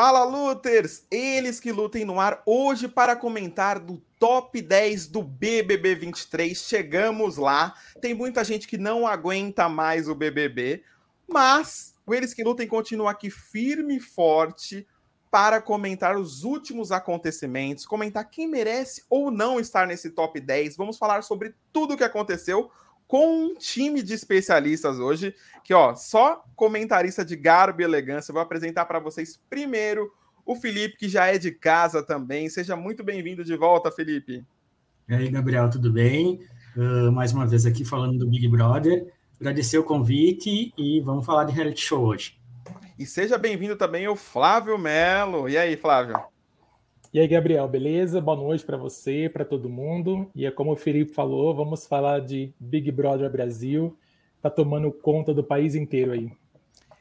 Fala, Luters! Eles que lutem no ar hoje para comentar do top 10 do BBB 23. Chegamos lá. Tem muita gente que não aguenta mais o BBB, mas o Eles que lutem continua aqui firme e forte para comentar os últimos acontecimentos, comentar quem merece ou não estar nesse top 10. Vamos falar sobre tudo o que aconteceu com um time de especialistas hoje, que ó, só comentarista de garbo e elegância. Eu vou apresentar para vocês primeiro o Felipe, que já é de casa também. Seja muito bem-vindo de volta, Felipe. E aí, Gabriel, tudo bem? Uh, mais uma vez aqui falando do Big Brother. Agradecer o convite e vamos falar de reality show hoje. E seja bem-vindo também o Flávio Melo. E aí, Flávio? E aí, Gabriel, beleza? Boa noite para você, para todo mundo. E é como o Felipe falou, vamos falar de Big Brother Brasil. Tá tomando conta do país inteiro aí.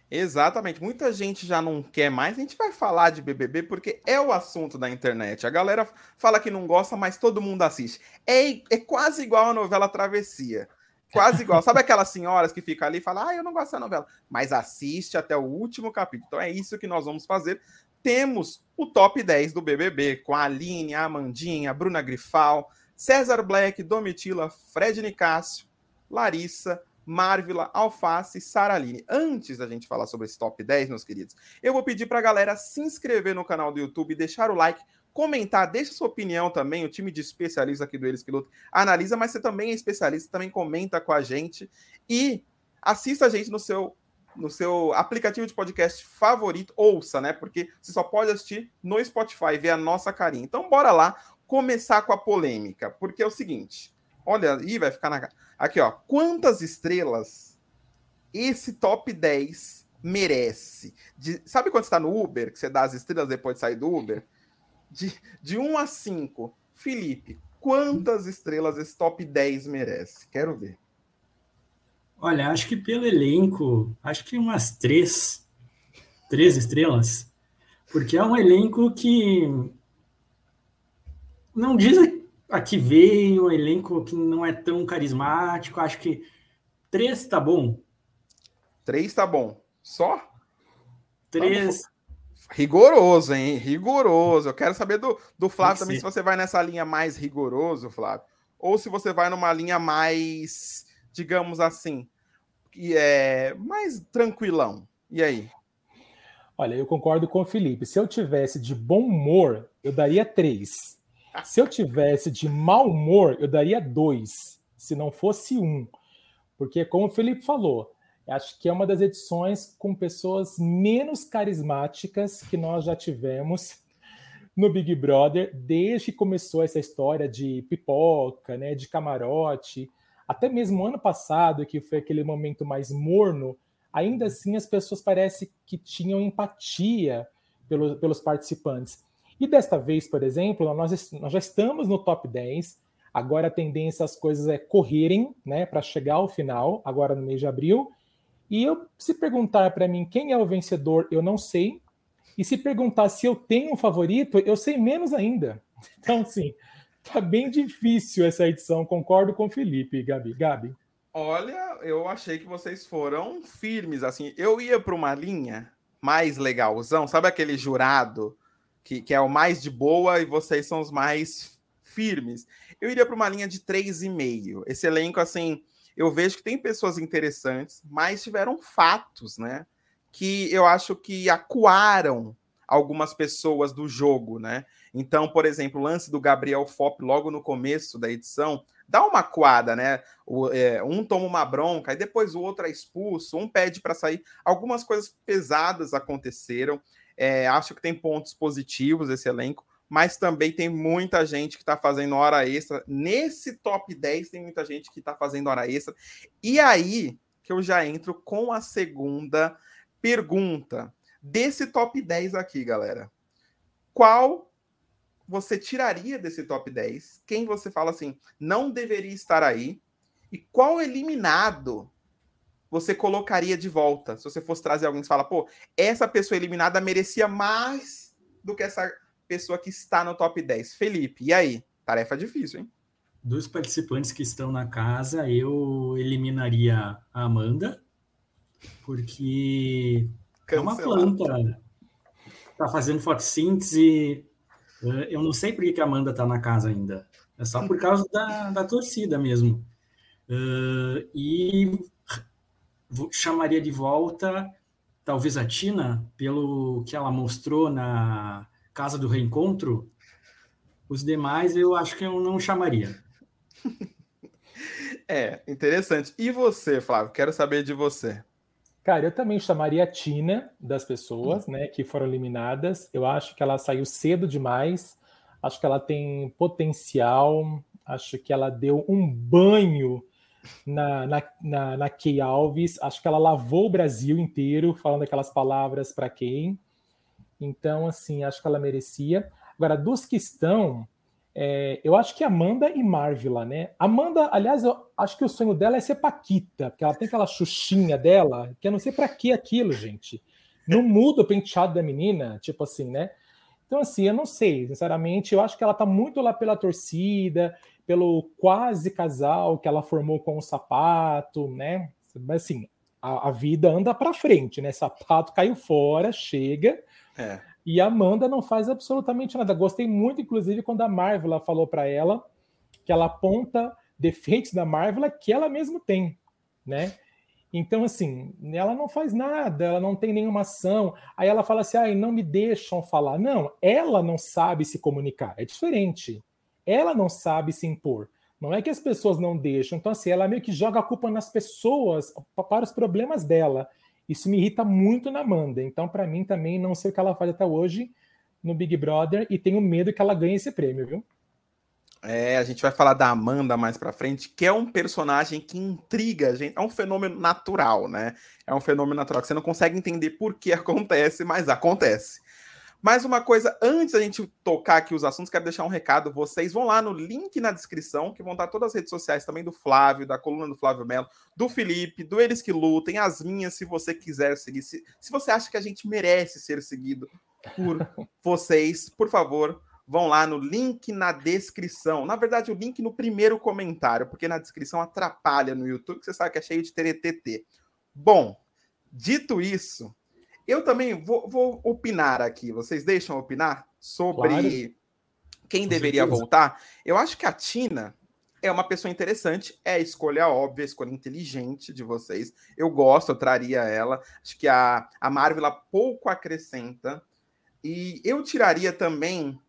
Exatamente. Muita gente já não quer mais. A gente vai falar de BBB porque é o assunto da internet. A galera fala que não gosta, mas todo mundo assiste. É, é quase igual a novela Travessia. Quase igual. Sabe aquelas senhoras que ficam ali e falam, ah, eu não gosto da novela, mas assiste até o último capítulo. Então é isso que nós vamos fazer temos o top 10 do BBB, com a Aline, a Amandinha, a Bruna Grifal, César Black, Domitila, Fred Nicásio, Larissa, Marvila, Alface e Saraline. Antes da gente falar sobre esse top 10, meus queridos, eu vou pedir para a galera se inscrever no canal do YouTube, deixar o like, comentar, deixa sua opinião também. O time de especialistas aqui do Eles que analisa, mas você também é especialista, também comenta com a gente e assista a gente no seu no seu aplicativo de podcast favorito, ouça, né? Porque você só pode assistir no Spotify, ver a nossa carinha. Então, bora lá começar com a polêmica, porque é o seguinte. Olha, aí vai ficar na Aqui, ó. Quantas estrelas esse top 10 merece? De... Sabe quando está no Uber, que você dá as estrelas depois de sair do Uber? De, de 1 a 5. Felipe, quantas estrelas esse top 10 merece? Quero ver. Olha, acho que pelo elenco, acho que umas três, três estrelas, porque é um elenco que não diz a que veio, um elenco que não é tão carismático. Acho que três tá bom. Três tá bom. Só? Três. Rigoroso, hein? Rigoroso. Eu quero saber do, do Flávio também se você vai nessa linha mais rigoroso, Flávio, ou se você vai numa linha mais digamos assim, e é mais tranquilão. E aí? Olha, eu concordo com o Felipe. Se eu tivesse de bom humor, eu daria três. Se eu tivesse de mau humor, eu daria dois. Se não fosse um. Porque, como o Felipe falou, acho que é uma das edições com pessoas menos carismáticas que nós já tivemos no Big Brother, desde que começou essa história de pipoca, né, de camarote. Até mesmo ano passado, que foi aquele momento mais morno, ainda assim as pessoas parece que tinham empatia pelo, pelos participantes. E desta vez, por exemplo, nós, nós já estamos no top 10. Agora a tendência as coisas é correrem, né, para chegar ao final, agora no mês de abril. E eu, se perguntar para mim quem é o vencedor, eu não sei. E se perguntar se eu tenho um favorito, eu sei menos ainda. Então, sim, Tá bem difícil essa edição, concordo com o Felipe, Gabi. Gabi. Olha, eu achei que vocês foram firmes, assim. Eu ia para uma linha mais legalzão, sabe aquele jurado que, que é o mais de boa e vocês são os mais firmes? Eu iria para uma linha de 3,5. Esse elenco, assim, eu vejo que tem pessoas interessantes, mas tiveram fatos, né? Que eu acho que acuaram algumas pessoas do jogo, né? Então, por exemplo, o lance do Gabriel Fop logo no começo da edição dá uma coada, né? O, é, um toma uma bronca e depois o outro é expulso, um pede para sair. Algumas coisas pesadas aconteceram. É, acho que tem pontos positivos esse elenco, mas também tem muita gente que está fazendo hora extra. Nesse top 10 tem muita gente que está fazendo hora extra. E aí que eu já entro com a segunda pergunta desse top 10 aqui, galera. Qual você tiraria desse top 10? Quem você fala assim, não deveria estar aí? E qual eliminado você colocaria de volta? Se você fosse trazer alguém que fala, pô, essa pessoa eliminada merecia mais do que essa pessoa que está no top 10. Felipe, e aí? Tarefa difícil, hein? Dos participantes que estão na casa, eu eliminaria a Amanda, porque Cancelado. é uma planta tá fazendo fotossíntese. Eh, eu não sei por que a Amanda tá na casa ainda. É só por causa da, da torcida mesmo. Uh, e chamaria de volta talvez a Tina, pelo que ela mostrou na Casa do Reencontro. Os demais eu acho que eu não chamaria. É, interessante. E você, Flávio? Quero saber de você. Cara, eu também chamaria a Tina das pessoas, né, que foram eliminadas. Eu acho que ela saiu cedo demais. Acho que ela tem potencial. Acho que ela deu um banho na, na, na, na Kay Alves. Acho que ela lavou o Brasil inteiro falando aquelas palavras para quem. Então, assim, acho que ela merecia. Agora, dos que estão, é, eu acho que Amanda e Marvila, né? Amanda, aliás, eu acho que o sonho dela é ser Paquita, porque ela tem aquela xuxinha dela, que eu não sei para que aquilo, gente. Não muda o penteado da menina, tipo assim, né? Então, assim, eu não sei, sinceramente, eu acho que ela tá muito lá pela torcida, pelo quase casal que ela formou com o sapato, né? Mas assim, a, a vida anda para frente, né? Sapato caiu fora, chega. É. E a Amanda não faz absolutamente nada. Gostei muito, inclusive, quando a Marvel falou para ela que ela aponta defeitos da Marvel que ela mesma tem, né? Então, assim, ela não faz nada, ela não tem nenhuma ação. Aí ela fala assim: ah, não me deixam falar. Não, ela não sabe se comunicar. É diferente ela não sabe se impor. Não é que as pessoas não deixam. Então, assim, ela meio que joga a culpa nas pessoas para os problemas dela. Isso me irrita muito na Amanda. Então, para mim, também não sei o que ela faz até hoje no Big Brother e tenho medo que ela ganhe esse prêmio, viu? É, a gente vai falar da Amanda mais para frente, que é um personagem que intriga a gente. É um fenômeno natural, né? É um fenômeno natural que você não consegue entender por que acontece, mas acontece. Mais uma coisa, antes da gente tocar aqui os assuntos, quero deixar um recado. Vocês vão lá no link na descrição, que vão estar todas as redes sociais também do Flávio, da coluna do Flávio Melo, do Felipe, do Eles que Lutem, as minhas, se você quiser seguir. Se, se você acha que a gente merece ser seguido por vocês, por favor, vão lá no link na descrição. Na verdade, o link no primeiro comentário, porque na descrição atrapalha no YouTube, que você sabe que é cheio de TTT. Bom, dito isso, eu também vou, vou, opinar aqui. Vocês deixam opinar sobre claro. quem deveria voltar? Eu acho que a Tina é uma pessoa interessante, é a escolha óbvia, a escolha inteligente de vocês. Eu gosto, eu traria ela. Acho que a, a Marvel pouco acrescenta. E eu tiraria também.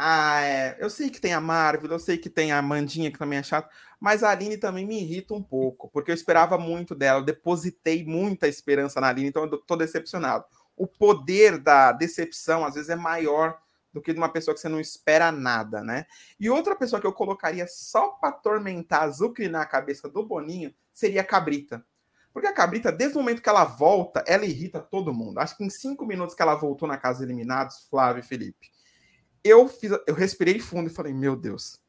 A, é, eu sei que tem a Marvel, eu sei que tem a Mandinha, que também é chata, mas a Aline também me irrita um pouco, porque eu esperava muito dela, eu depositei muita esperança na Aline, então eu tô decepcionado. O poder da decepção, às vezes, é maior do que de uma pessoa que você não espera nada, né? E outra pessoa que eu colocaria só para atormentar, azucrinar a cabeça do Boninho, seria a Cabrita. Porque a Cabrita, desde o momento que ela volta, ela irrita todo mundo. Acho que em cinco minutos que ela voltou na casa eliminados, Flávio e Felipe, eu fiz, eu respirei fundo e falei, meu Deus,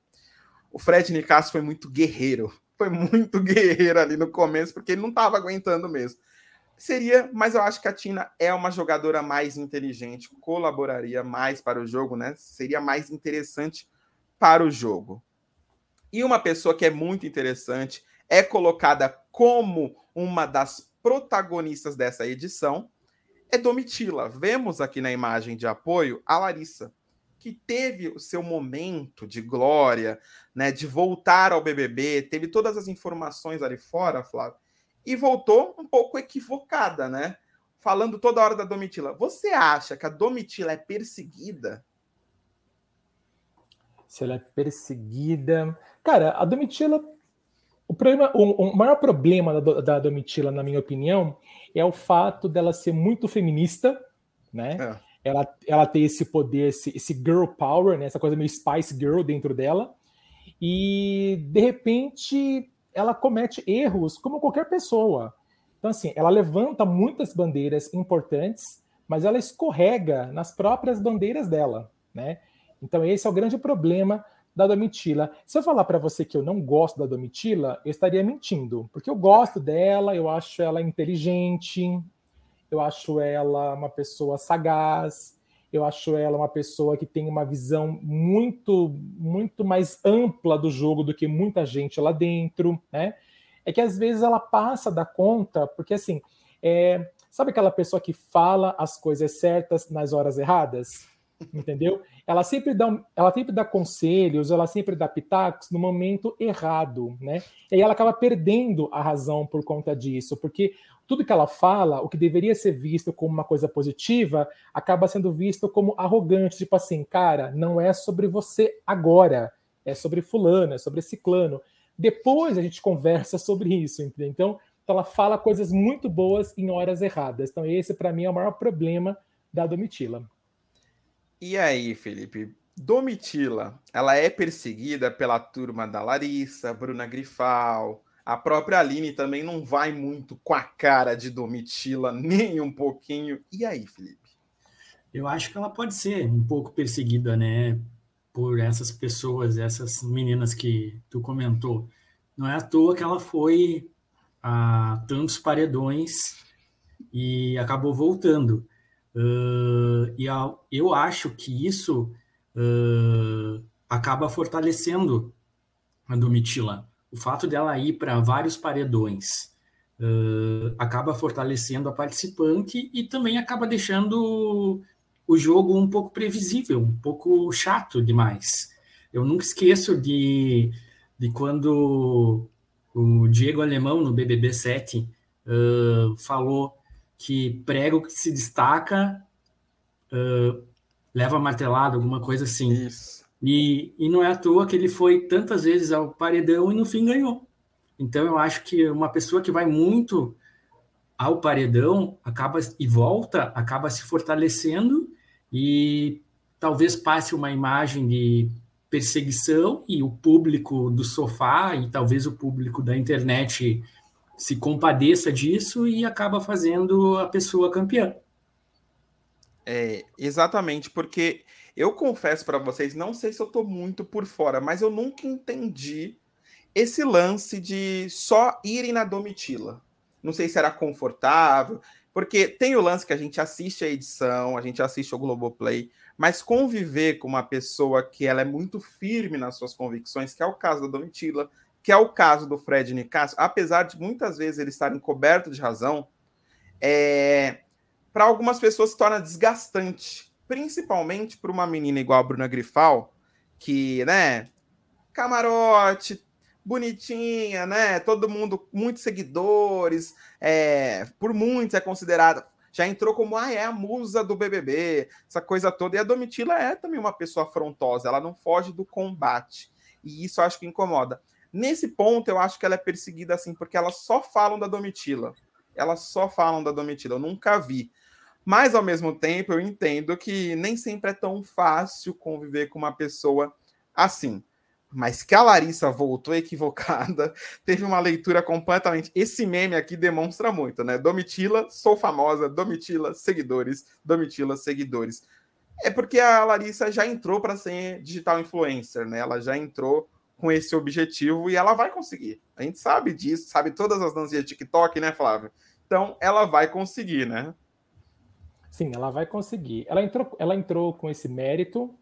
o Fred Nicasso foi muito guerreiro. Foi muito guerreiro ali no começo, porque ele não estava aguentando mesmo. Seria, mas eu acho que a Tina é uma jogadora mais inteligente, colaboraria mais para o jogo, né? Seria mais interessante para o jogo. E uma pessoa que é muito interessante, é colocada como uma das protagonistas dessa edição, é Domitila. Vemos aqui na imagem de apoio a Larissa que teve o seu momento de glória, né, de voltar ao BBB, teve todas as informações ali fora, Flávio, e voltou um pouco equivocada, né? Falando toda hora da Domitila. Você acha que a Domitila é perseguida? Se ela é perseguida. Cara, a Domitila. O, problema, o, o maior problema da, da Domitila, na minha opinião, é o fato dela ser muito feminista, né? É ela, ela ter esse poder, esse, esse girl power, né, essa coisa meio Spice Girl dentro dela, e de repente ela comete erros como qualquer pessoa. Então, assim, ela levanta muitas bandeiras importantes, mas ela escorrega nas próprias bandeiras dela, né? Então, esse é o grande problema da Domitila. Se eu falar para você que eu não gosto da Domitila, eu estaria mentindo, porque eu gosto dela, eu acho ela inteligente, eu acho ela uma pessoa sagaz, eu acho ela uma pessoa que tem uma visão muito, muito mais ampla do jogo do que muita gente lá dentro, né? É que às vezes ela passa da conta, porque assim, é, sabe aquela pessoa que fala as coisas certas nas horas erradas? Entendeu? Ela sempre dá, ela sempre dá conselhos, ela sempre dá pitacos no momento errado, né? E aí ela acaba perdendo a razão por conta disso, porque tudo que ela fala, o que deveria ser visto como uma coisa positiva, acaba sendo visto como arrogante, tipo assim, cara, não é sobre você agora, é sobre fulano, é sobre ciclano. Depois a gente conversa sobre isso, entendeu? Então, então ela fala coisas muito boas em horas erradas. Então esse para mim é o maior problema da Domitila. E aí, Felipe? Domitila, ela é perseguida pela turma da Larissa, Bruna Grifal, a própria Aline também não vai muito com a cara de Domitila, nem um pouquinho. E aí, Felipe? Eu acho que ela pode ser um pouco perseguida, né? Por essas pessoas, essas meninas que tu comentou. Não é à toa que ela foi a tantos paredões e acabou voltando. Uh, e a, eu acho que isso uh, acaba fortalecendo a Domitila. O fato dela ir para vários paredões uh, acaba fortalecendo a participante e também acaba deixando o jogo um pouco previsível, um pouco chato demais. Eu nunca esqueço de, de quando o Diego Alemão, no BBB 7, falou que prego que se destaca uh, leva martelado, alguma coisa assim. Isso. E, e não é à toa que ele foi tantas vezes ao paredão e no fim ganhou. Então eu acho que uma pessoa que vai muito ao paredão acaba e volta, acaba se fortalecendo e talvez passe uma imagem de perseguição e o público do sofá e talvez o público da internet se compadeça disso e acaba fazendo a pessoa campeã. É, exatamente, porque eu confesso para vocês, não sei se eu tô muito por fora, mas eu nunca entendi esse lance de só irem na Domitila. Não sei se era confortável, porque tem o lance que a gente assiste a edição, a gente assiste o Globoplay, mas conviver com uma pessoa que ela é muito firme nas suas convicções, que é o caso da Domitila, que é o caso do Fred Nicasso, apesar de muitas vezes ele estar encoberto de razão, é, para algumas pessoas se torna desgastante, principalmente para uma menina igual a Bruna Grifal, que, né, camarote, bonitinha, né, todo mundo, muitos seguidores, é, por muitos é considerada, já entrou como, ah, é a musa do BBB, essa coisa toda, e a Domitila é também uma pessoa afrontosa, ela não foge do combate, e isso eu acho que incomoda. Nesse ponto, eu acho que ela é perseguida assim, porque elas só falam da Domitila. Elas só falam da Domitila. Eu nunca vi. Mas, ao mesmo tempo, eu entendo que nem sempre é tão fácil conviver com uma pessoa assim. Mas que a Larissa voltou equivocada, teve uma leitura completamente. Esse meme aqui demonstra muito, né? Domitila, sou famosa, Domitila, seguidores, Domitila, seguidores. É porque a Larissa já entrou para ser digital influencer, né? Ela já entrou com esse objetivo e ela vai conseguir. A gente sabe disso, sabe todas as danças de TikTok, né, Flávio? Então, ela vai conseguir, né? Sim, ela vai conseguir. Ela entrou, ela entrou com esse mérito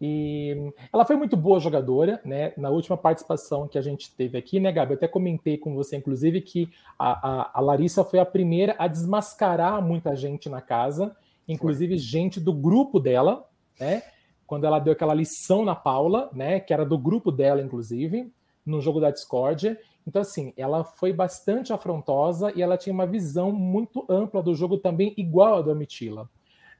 e ela foi muito boa jogadora, né? Na última participação que a gente teve aqui, né, Gabi? Eu até comentei com você, inclusive, que a, a, a Larissa foi a primeira a desmascarar muita gente na casa, inclusive foi. gente do grupo dela, né? quando ela deu aquela lição na Paula, né, que era do grupo dela, inclusive, no jogo da Discord. Então, assim, ela foi bastante afrontosa e ela tinha uma visão muito ampla do jogo também, igual a do Amitila.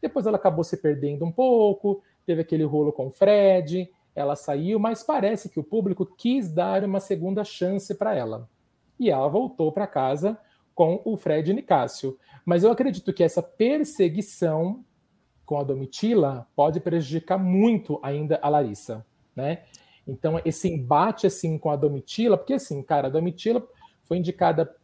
Depois ela acabou se perdendo um pouco, teve aquele rolo com o Fred, ela saiu, mas parece que o público quis dar uma segunda chance para ela. E ela voltou para casa com o Fred Nicásio. Mas eu acredito que essa perseguição com a Domitila pode prejudicar muito ainda a Larissa, né? Então, esse embate assim com a Domitila, porque assim, cara, a Domitila foi indicada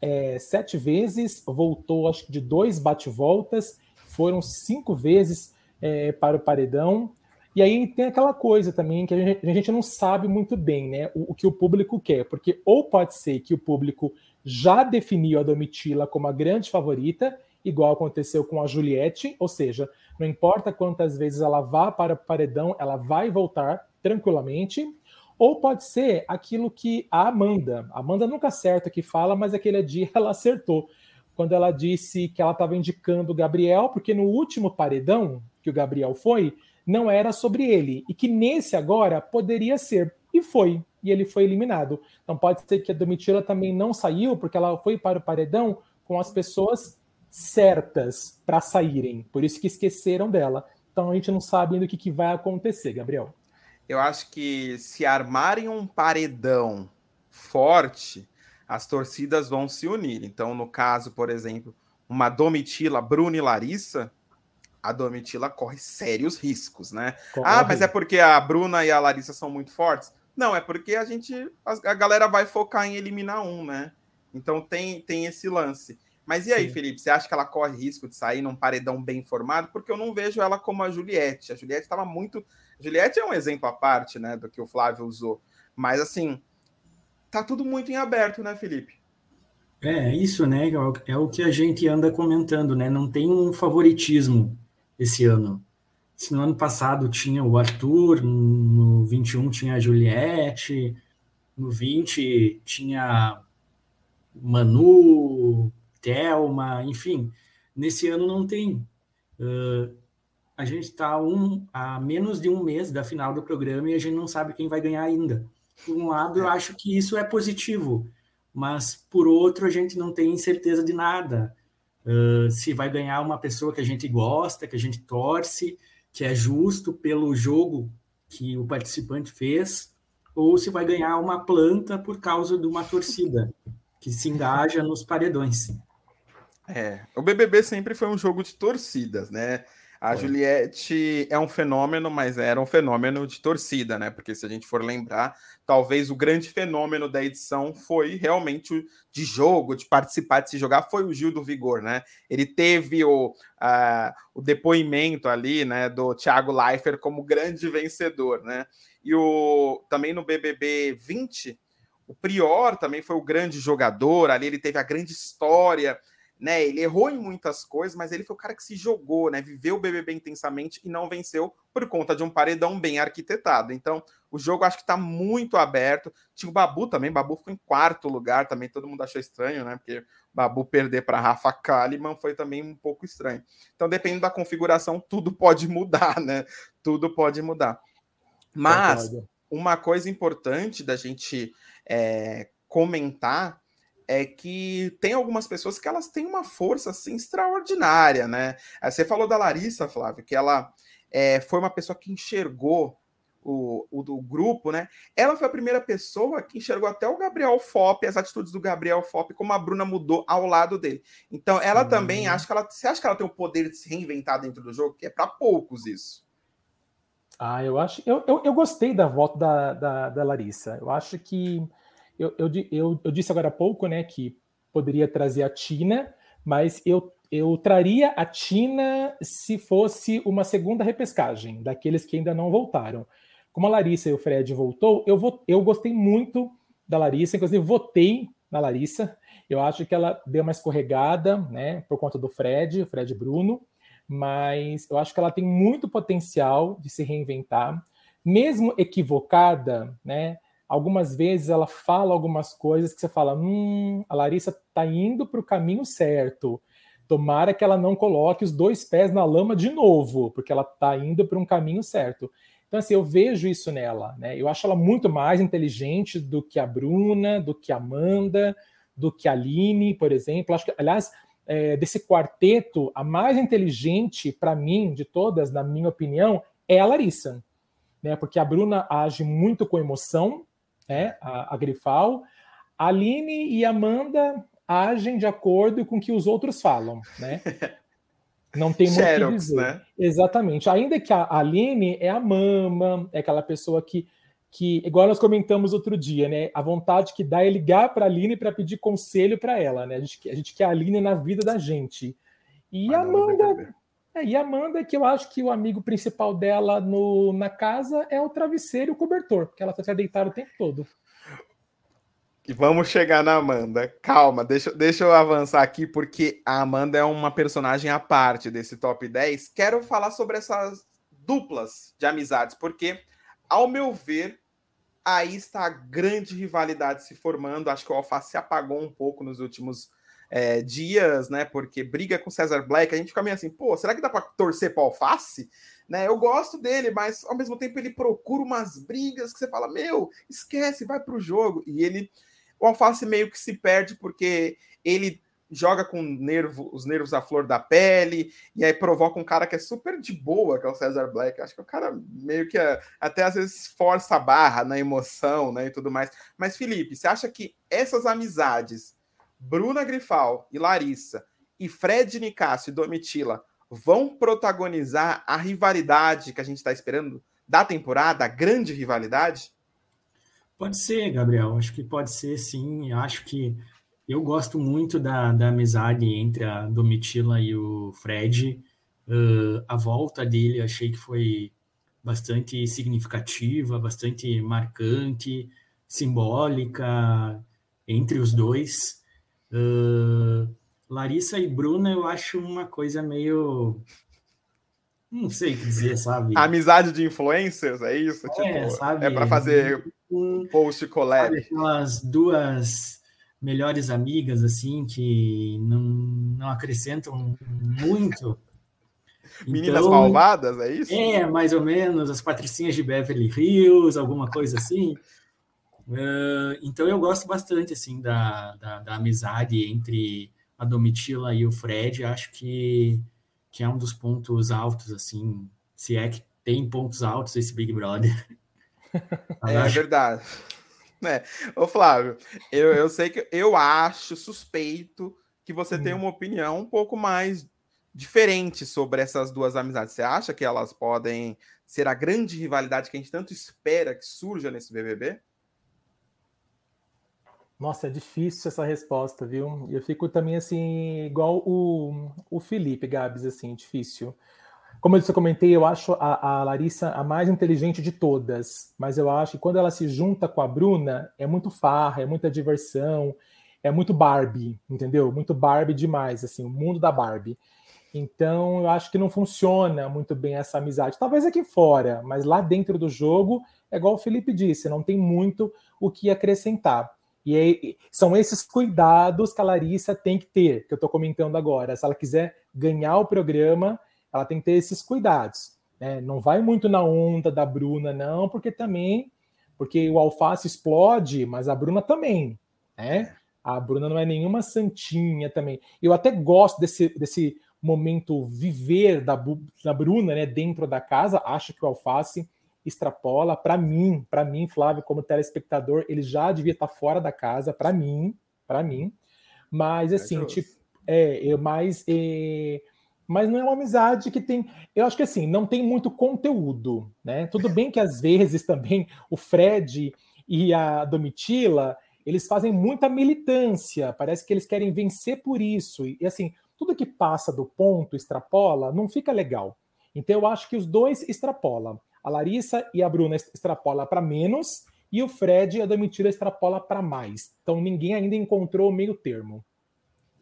é, sete vezes, voltou acho que de dois bate-voltas, foram cinco vezes é, para o paredão. E aí tem aquela coisa também que a gente, a gente não sabe muito bem, né? O, o, que o público quer, porque ou pode ser que o público já definiu a Domitila como a grande favorita igual aconteceu com a Juliette, ou seja, não importa quantas vezes ela vá para o paredão, ela vai voltar tranquilamente. Ou pode ser aquilo que a Amanda, a Amanda nunca acerta que fala, mas aquele dia ela acertou. quando ela disse que ela estava indicando o Gabriel, porque no último paredão que o Gabriel foi, não era sobre ele, e que nesse agora poderia ser, e foi, e ele foi eliminado. Então pode ser que a Domitila também não saiu, porque ela foi para o paredão com as pessoas certas para saírem, por isso que esqueceram dela. Então a gente não sabe ainda o que, que vai acontecer, Gabriel. Eu acho que se armarem um paredão forte, as torcidas vão se unir. Então, no caso, por exemplo, uma Domitila, Bruno e Larissa, a Domitila corre sérios riscos, né? Corre. Ah, mas é porque a Bruna e a Larissa são muito fortes? Não, é porque a gente, a, galera vai focar em eliminar um, né? Então tem, tem esse lance. Mas e aí, Sim. Felipe, você acha que ela corre risco de sair num paredão bem formado? Porque eu não vejo ela como a Juliette. A Juliette estava muito. A Juliette é um exemplo à parte, né, do que o Flávio usou. Mas assim, tá tudo muito em aberto, né, Felipe? É, isso, né? É o que a gente anda comentando, né? Não tem um favoritismo esse ano. Se no ano passado tinha o Arthur, no 21 tinha a Juliette, no 20 tinha Manu, Thelma, enfim. Nesse ano não tem. Uh, a gente está um, a menos de um mês da final do programa e a gente não sabe quem vai ganhar ainda. Por um lado, eu é. acho que isso é positivo, mas por outro, a gente não tem certeza de nada. Uh, se vai ganhar uma pessoa que a gente gosta, que a gente torce, que é justo pelo jogo que o participante fez, ou se vai ganhar uma planta por causa de uma torcida que se engaja nos paredões. É, o BBB sempre foi um jogo de torcidas, né? A Juliette é um fenômeno, mas era um fenômeno de torcida, né? Porque se a gente for lembrar, talvez o grande fenômeno da edição foi realmente o de jogo, de participar, de se jogar, foi o Gil do Vigor, né? Ele teve o, uh, o depoimento ali, né, do Thiago Leifert como grande vencedor, né? E o também no BBB 20, o Prior também foi o grande jogador, ali ele teve a grande história né? Ele errou em muitas coisas, mas ele foi o cara que se jogou, né? Viveu o BBB intensamente e não venceu por conta de um paredão bem arquitetado. Então, o jogo acho que está muito aberto. Tinha o Babu também, Babu ficou em quarto lugar também, todo mundo achou estranho, né? Porque Babu perder para Rafa Kalimann foi também um pouco estranho. Então, dependendo da configuração, tudo pode mudar, né? Tudo pode mudar. Mas uma coisa importante da gente é, comentar é que tem algumas pessoas que elas têm uma força assim extraordinária, né? Você falou da Larissa, Flávio, que ela é, foi uma pessoa que enxergou o, o, o, grupo, né? Ela foi a primeira pessoa que enxergou até o Gabriel Fop, as atitudes do Gabriel Fop, como a Bruna mudou ao lado dele. Então, ela Sim. também acho que ela. Você acha que ela tem o poder de se reinventar dentro do jogo? Que é para poucos isso. Ah, eu acho. Eu, eu, eu gostei da volta da, da, da Larissa. Eu acho que eu, eu, eu, eu disse agora há pouco né, que poderia trazer a Tina, mas eu, eu traria a Tina se fosse uma segunda repescagem, daqueles que ainda não voltaram. Como a Larissa e o Fred voltou, eu, vou, eu gostei muito da Larissa, inclusive votei na Larissa. Eu acho que ela deu uma escorregada, né, por conta do Fred, o Fred Bruno, mas eu acho que ela tem muito potencial de se reinventar, mesmo equivocada, né? Algumas vezes ela fala algumas coisas que você fala, hum, a Larissa está indo para o caminho certo. Tomara que ela não coloque os dois pés na lama de novo, porque ela está indo para um caminho certo. Então, assim, eu vejo isso nela, né? Eu acho ela muito mais inteligente do que a Bruna, do que a Amanda, do que a Aline, por exemplo. Acho que, aliás, é, desse quarteto, a mais inteligente para mim, de todas, na minha opinião, é a Larissa. Né? Porque a Bruna age muito com emoção, né, a, a Grifal. A Aline e Amanda agem de acordo com o que os outros falam, né? Não tem muito o que dizer. Né? Exatamente. Ainda que a Aline é a mama, é aquela pessoa que, que, igual nós comentamos outro dia, né? A vontade que dá é ligar para a Aline para pedir conselho para ela, né? A gente, a gente quer a Aline na vida da gente. E a Amanda, é, e a Amanda, que eu acho que o amigo principal dela no, na casa é o travesseiro e o cobertor, porque ela está deitada o tempo todo. E vamos chegar na Amanda. Calma, deixa, deixa eu avançar aqui, porque a Amanda é uma personagem à parte desse top 10. Quero falar sobre essas duplas de amizades, porque, ao meu ver, aí está a grande rivalidade se formando. Acho que o Alface se apagou um pouco nos últimos é, dias, né? Porque briga com César Black, a gente fica meio assim, pô, será que dá para torcer para alface? Né, eu gosto dele, mas ao mesmo tempo ele procura umas brigas que você fala, meu, esquece, vai pro jogo. E ele, o alface meio que se perde porque ele joga com nervo, os nervos à flor da pele, e aí provoca um cara que é super de boa, que é o Cesar Black. Acho que o cara meio que é, até às vezes força a barra na emoção, né, e tudo mais. Mas Felipe, você acha que essas amizades, Bruna Grifal e Larissa, e Fred Nicásio e Domitila, vão protagonizar a rivalidade que a gente está esperando da temporada, a grande rivalidade? Pode ser, Gabriel. Acho que pode ser, sim. Acho que eu gosto muito da, da amizade entre a Domitila e o Fred. Uh, a volta dele achei que foi bastante significativa, bastante marcante, simbólica entre os dois. Uh, Larissa e Bruna eu acho uma coisa meio. Não sei o que dizer, sabe? Amizade de influencers, é isso? É, tipo, sabe? É para fazer um post collab. Aquelas duas melhores amigas, assim, que não, não acrescentam muito. Meninas então, malvadas, é isso? É, mais ou menos, as patricinhas de Beverly Hills, alguma coisa assim. Uh, então eu gosto bastante, assim, da, da, da, amizade entre a Domitila e o Fred. Acho que, que é um dos pontos altos, assim, se é que tem pontos altos esse Big Brother. é, verdade. É. Ô, Flávio, eu, eu sei que eu acho suspeito que você hum. tem uma opinião um pouco mais diferente sobre essas duas amizades. Você acha que elas podem ser a grande rivalidade que a gente tanto espera que surja nesse BBB? Nossa, é difícil essa resposta, viu? Eu fico também assim, igual o, o Felipe Gabs, assim, difícil. Como eu comentei, eu acho a, a, Larissa a mais inteligente de todas, mas eu acho que quando ela se junta com a Bruna, é muito farra, é muita diversão, é muito Barbie, entendeu? Muito Barbie demais, assim, o mundo da Barbie. Então, eu acho que não funciona muito bem essa amizade. Talvez aqui fora, mas lá dentro do jogo, é igual o Felipe disse, não tem muito o que acrescentar. E são esses cuidados que a Larissa tem que ter, que eu estou comentando agora. Se ela quiser ganhar o programa, ela tem que ter esses cuidados. Né? Não vai muito na onda da Bruna, não, porque também, porque o alface explode, mas a Bruna também, né? A Bruna não é nenhuma santinha também. Eu até gosto desse, desse momento viver da, da Bruna, né, dentro da casa. Acho que o alface extrapola. Para mim, para mim, Flávio, como telespectador, ele já devia estar fora da casa. Para mim, para mim. Mas assim, é tipo, é, mais é, mas não é uma amizade que tem. Eu acho que assim, não tem muito conteúdo, né? Tudo bem que às vezes também o Fred e a Domitila eles fazem muita militância, parece que eles querem vencer por isso. E assim, tudo que passa do ponto, extrapola, não fica legal. Então eu acho que os dois extrapolam. A Larissa e a Bruna extrapola para menos e o Fred e a Domitila extrapola para mais. Então ninguém ainda encontrou o meio termo.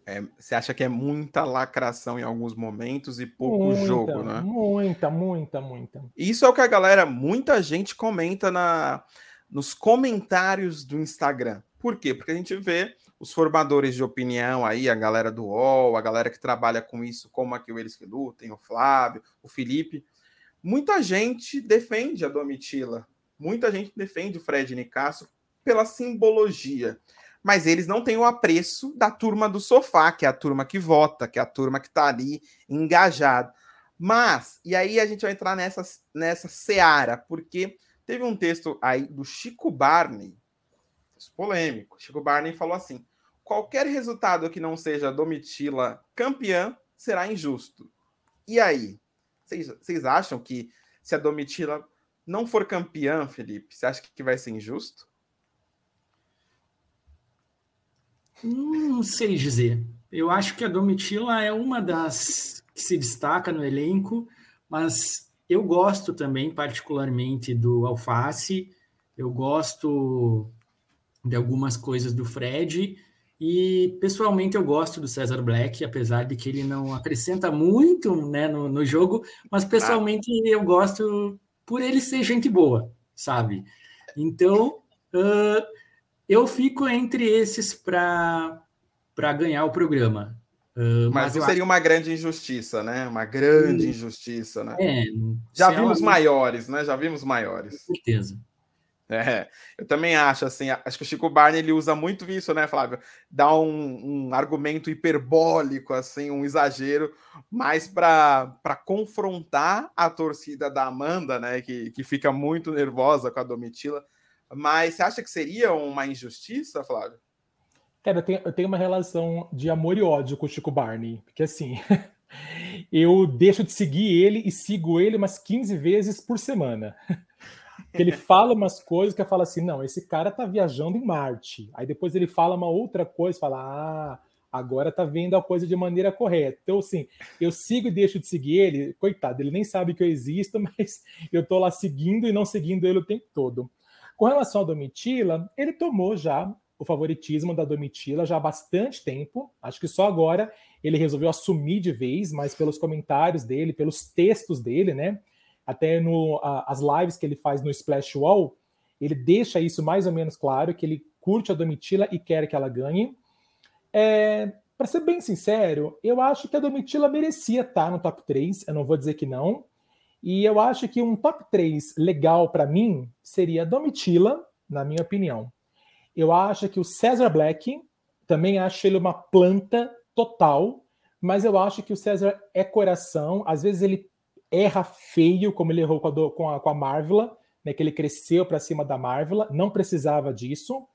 É, você acha que é muita lacração em alguns momentos e pouco muita, jogo, né? Muita, muita, muita. Isso é o que a galera, muita gente comenta na, nos comentários do Instagram. Por quê? Porque a gente vê os formadores de opinião aí, a galera do UOL, a galera que trabalha com isso, como aqui o Eles que Lutem, o Flávio, o Felipe. Muita gente defende a Domitila, muita gente defende o Fred Nicasso pela simbologia mas eles não têm o apreço da turma do sofá, que é a turma que vota, que é a turma que está ali engajada. Mas, e aí a gente vai entrar nessa, nessa seara, porque teve um texto aí do Chico Barney, polêmico. Chico Barney falou assim: qualquer resultado que não seja Domitila campeã será injusto. E aí? Vocês acham que se a Domitila não for campeã, Felipe, você acha que vai ser injusto? Não sei dizer. Eu acho que a Domitila é uma das que se destaca no elenco, mas eu gosto também, particularmente, do Alface, eu gosto de algumas coisas do Fred, e pessoalmente eu gosto do César Black, apesar de que ele não acrescenta muito né, no, no jogo, mas pessoalmente ah. eu gosto por ele ser gente boa, sabe? Então, uh, eu fico entre esses para ganhar o programa. Uh, mas, mas seria acho... uma grande injustiça, né? Uma grande hum, injustiça, né? É, Já vimos ela... maiores, né? Já vimos maiores. Com certeza. É, eu também acho assim, acho que o Chico Barney ele usa muito isso, né, Flávio? Dá um, um argumento hiperbólico, assim, um exagero, mais para confrontar a torcida da Amanda, né, que, que fica muito nervosa com a Domitila. Mas você acha que seria uma injustiça, Flávio? Cara, eu tenho, eu tenho uma relação de amor e ódio com o Chico Barney, porque assim, eu deixo de seguir ele e sigo ele umas 15 vezes por semana. Que ele fala umas coisas que eu falo assim, não, esse cara tá viajando em Marte. Aí depois ele fala uma outra coisa, fala, ah, agora tá vendo a coisa de maneira correta. Então, assim, eu sigo e deixo de seguir ele, coitado, ele nem sabe que eu existo, mas eu tô lá seguindo e não seguindo ele o tempo todo. Com relação a Domitila, ele tomou já o favoritismo da Domitila já há bastante tempo. Acho que só agora ele resolveu assumir de vez, mas pelos comentários dele, pelos textos dele, né? Até no a, as lives que ele faz no Splash Wall, ele deixa isso mais ou menos claro, que ele curte a Domitila e quer que ela ganhe. É, Para ser bem sincero, eu acho que a Domitila merecia estar no top 3, eu não vou dizer que não. E eu acho que um top 3 legal para mim seria a Domitila, na minha opinião. Eu acho que o César Black, também acho ele uma planta total, mas eu acho que o César é coração, às vezes ele erra feio, como ele errou com a, com a, com a Marvela, né, que ele cresceu para cima da Marvela, não precisava disso,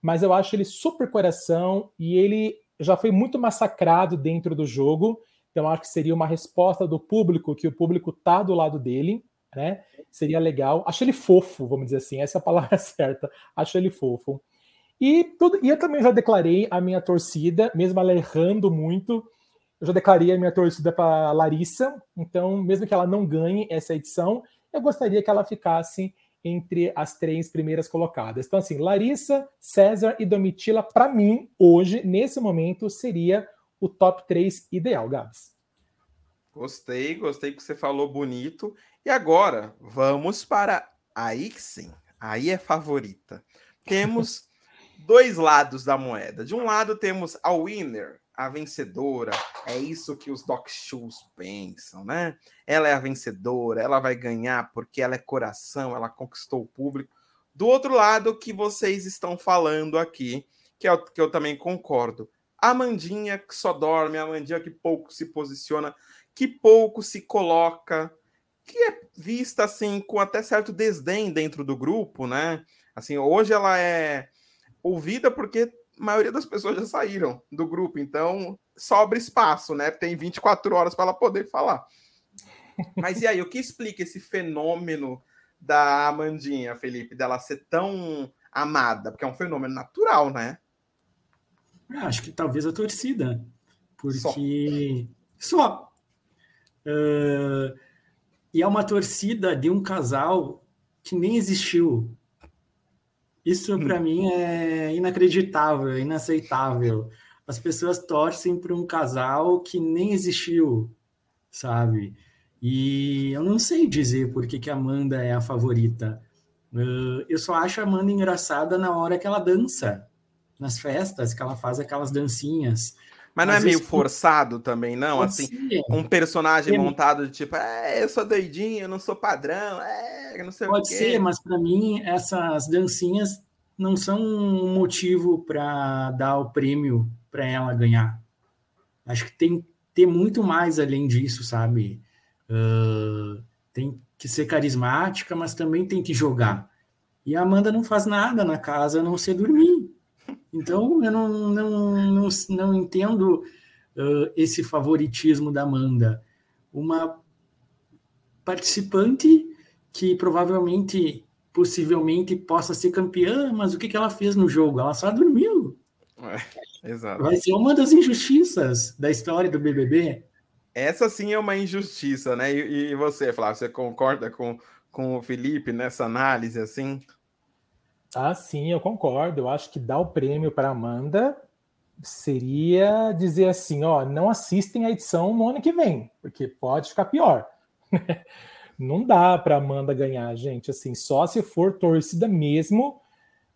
mas eu acho ele super coração e ele já foi muito massacrado dentro do jogo, então acho que seria uma resposta do público, que o público tá do lado dele, né? Seria legal. Acho ele fofo, vamos dizer assim, essa é a palavra certa. Acho ele fofo. E, tudo, e eu também já declarei a minha torcida, mesmo ela errando muito, eu já declarei a minha torcida para Larissa, então, mesmo que ela não ganhe essa edição, eu gostaria que ela ficasse entre as três primeiras colocadas. Então, assim, Larissa, César e Domitila, para mim, hoje, nesse momento, seria o top 3 ideal, Gabs. Gostei, gostei que você falou bonito. E agora, vamos para aí sim, aí é favorita. Temos dois lados da moeda. De um lado temos a winner, a vencedora. É isso que os Doc Shoes pensam, né? Ela é a vencedora, ela vai ganhar porque ela é coração, ela conquistou o público. Do outro lado, que vocês estão falando aqui, que, é o, que eu também concordo. A Mandinha que só dorme, a Mandinha que pouco se posiciona, que pouco se coloca, que é vista assim com até certo desdém dentro do grupo, né? Assim, hoje ela é ouvida porque a maioria das pessoas já saíram do grupo, então sobra espaço, né? Tem 24 horas para ela poder falar. Mas e aí, o que explica esse fenômeno da Amandinha, Felipe, dela ser tão amada? Porque é um fenômeno natural, né? Ah, acho que talvez a torcida. Porque. Só. Só. Uh, e é uma torcida de um casal que nem existiu. Isso para hum. mim é inacreditável, é inaceitável. As pessoas torcem para um casal que nem existiu, sabe? E eu não sei dizer por que, que a Amanda é a favorita. Eu só acho a Amanda engraçada na hora que ela dança, nas festas, que ela faz aquelas dancinhas. Mas não é meio forçado também, não? Assim, um personagem é. montado de tipo, é, eu sou doidinho, eu não sou padrão, é, não sei Pode o quê. ser, mas para mim essas dancinhas não são um motivo para dar o prêmio para ela ganhar. Acho que tem que ter muito mais além disso, sabe? Uh, tem que ser carismática, mas também tem que jogar. E a Amanda não faz nada na casa a não ser dormir. Então, eu não, não, não, não entendo uh, esse favoritismo da Amanda. Uma participante que provavelmente, possivelmente, possa ser campeã, mas o que, que ela fez no jogo? Ela só dormiu. É, exato. Vai ser uma das injustiças da história do BBB. Essa sim é uma injustiça, né? E, e você, Flávio, você concorda com, com o Felipe nessa análise assim? Ah, sim, eu concordo. Eu acho que dar o prêmio para Amanda seria dizer assim, ó, não assistem a edição no ano que vem, porque pode ficar pior. não dá para Amanda ganhar, gente, assim, só se for torcida mesmo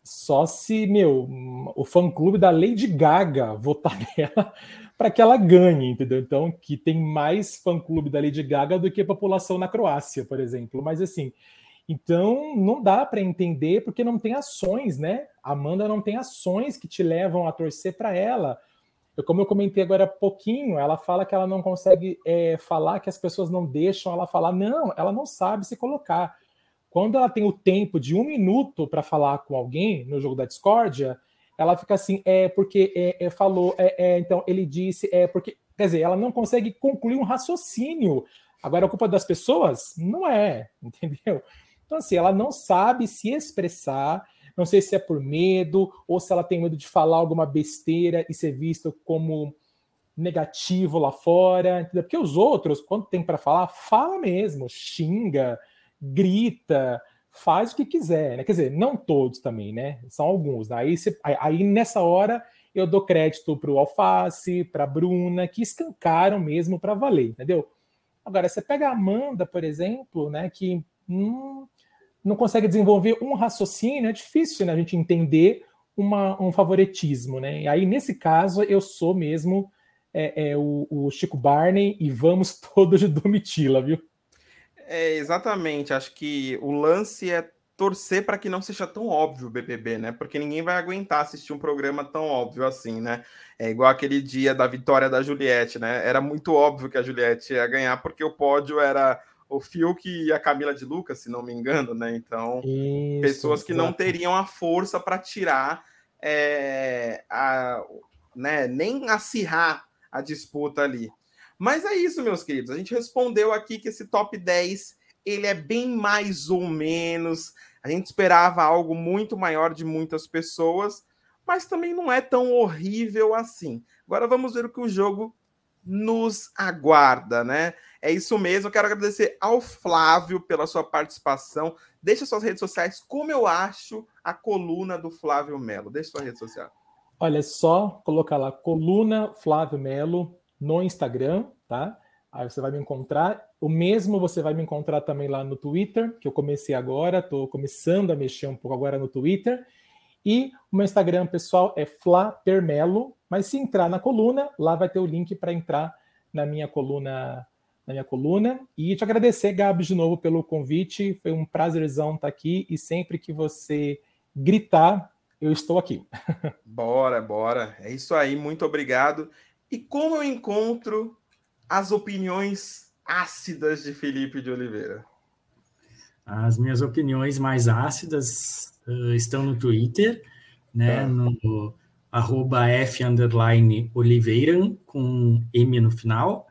só se, meu, o fã-clube da Lady Gaga votar nela para que ela ganhe, entendeu? Então, que tem mais fã-clube da Lady Gaga do que a população na Croácia, por exemplo. Mas assim, então não dá para entender porque não tem ações, né? Amanda não tem ações que te levam a torcer para ela. Eu, como eu comentei agora há pouquinho, ela fala que ela não consegue é, falar, que as pessoas não deixam ela falar. Não, ela não sabe se colocar. Quando ela tem o tempo de um minuto para falar com alguém no jogo da discórdia, ela fica assim, é porque é, é falou, é, é, então ele disse, é porque, quer dizer, ela não consegue concluir um raciocínio. Agora, a culpa das pessoas? Não é, entendeu? Então, assim, ela não sabe se expressar, não sei se é por medo ou se ela tem medo de falar alguma besteira e ser visto como negativo lá fora, entendeu? Porque os outros, quando tem para falar, fala mesmo, xinga, grita, faz o que quiser, né? Quer dizer, não todos também, né? São alguns. Aí, aí, aí nessa hora eu dou crédito para o Alface, para a Bruna, que escancaram mesmo para valer, entendeu? Agora, você pega a Amanda, por exemplo, né, que hum, não consegue desenvolver um raciocínio, é difícil né, a gente entender uma, um favoritismo, né? E aí, nesse caso, eu sou mesmo é, é, o, o, Chico Barney e vamos todos de Domitila, viu? É, exatamente. Acho que o lance é torcer para que não seja tão óbvio o BBB, né? Porque ninguém vai aguentar assistir um programa tão óbvio assim, né? É igual aquele dia da vitória da Juliette, né? Era muito óbvio que a Juliette ia ganhar porque o pódio era o Fiuk e a Camila de Lucas, se não me engano, né? Então, Isso, pessoas que não teriam a força para tirar é, a, né, nem acirrar a disputa ali. Mas é isso, meus queridos. A gente respondeu aqui que esse top 10 ele é bem mais ou menos. A gente esperava algo muito maior de muitas pessoas, mas também não é tão horrível assim. Agora vamos ver o que o jogo nos aguarda, né? É isso mesmo. Eu quero agradecer ao Flávio pela sua participação. Deixa suas redes sociais, como eu acho a coluna do Flávio Melo. Deixa sua rede social. Olha, é só colocar lá coluna Flávio Melo no Instagram, tá? Aí você vai me encontrar. O mesmo você vai me encontrar também lá no Twitter, que eu comecei agora, estou começando a mexer um pouco agora no Twitter. E o meu Instagram pessoal é Flapermelo, mas se entrar na coluna, lá vai ter o link para entrar na minha coluna na minha coluna. E te agradecer, Gabi, de novo pelo convite. Foi um prazerzão estar aqui e sempre que você gritar, eu estou aqui. Bora, bora. É isso aí, muito obrigado. E como eu encontro as opiniões ácidas de Felipe de Oliveira? As minhas opiniões mais ácidas uh, estão no Twitter, né, tá. no arroba F underline Oliveira, com M no final,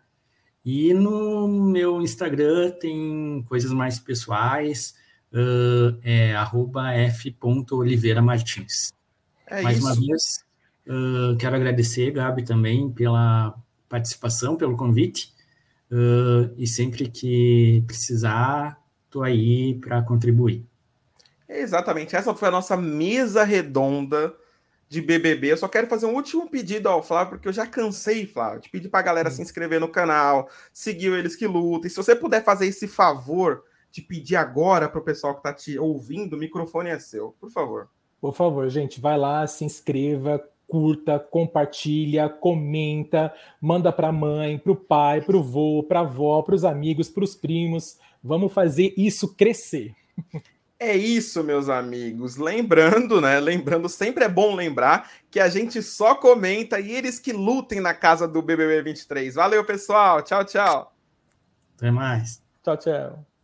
e no meu Instagram tem coisas mais pessoais, uh, é arroba f.oliveiramartins. É mais isso. uma vez, uh, quero agradecer, Gabi, também pela participação, pelo convite, uh, e sempre que precisar, estou aí para contribuir. Exatamente, essa foi a nossa mesa redonda de BBB. Eu só quero fazer um último pedido ao Flávio, porque eu já cansei, Flávio, de pedir para a galera se inscrever no canal, seguir eles que lutam. E se você puder fazer esse favor de pedir agora para o pessoal que está te ouvindo, o microfone é seu, por favor. Por favor, gente, vai lá, se inscreva, curta, compartilha, comenta, manda para a mãe, para o pai, para o vô, para a avó, para os amigos, para os primos. Vamos fazer isso crescer. É isso, meus amigos. Lembrando, né? Lembrando, sempre é bom lembrar que a gente só comenta e eles que lutem na casa do BBB 23. Valeu, pessoal. Tchau, tchau. Até mais. Tchau, tchau.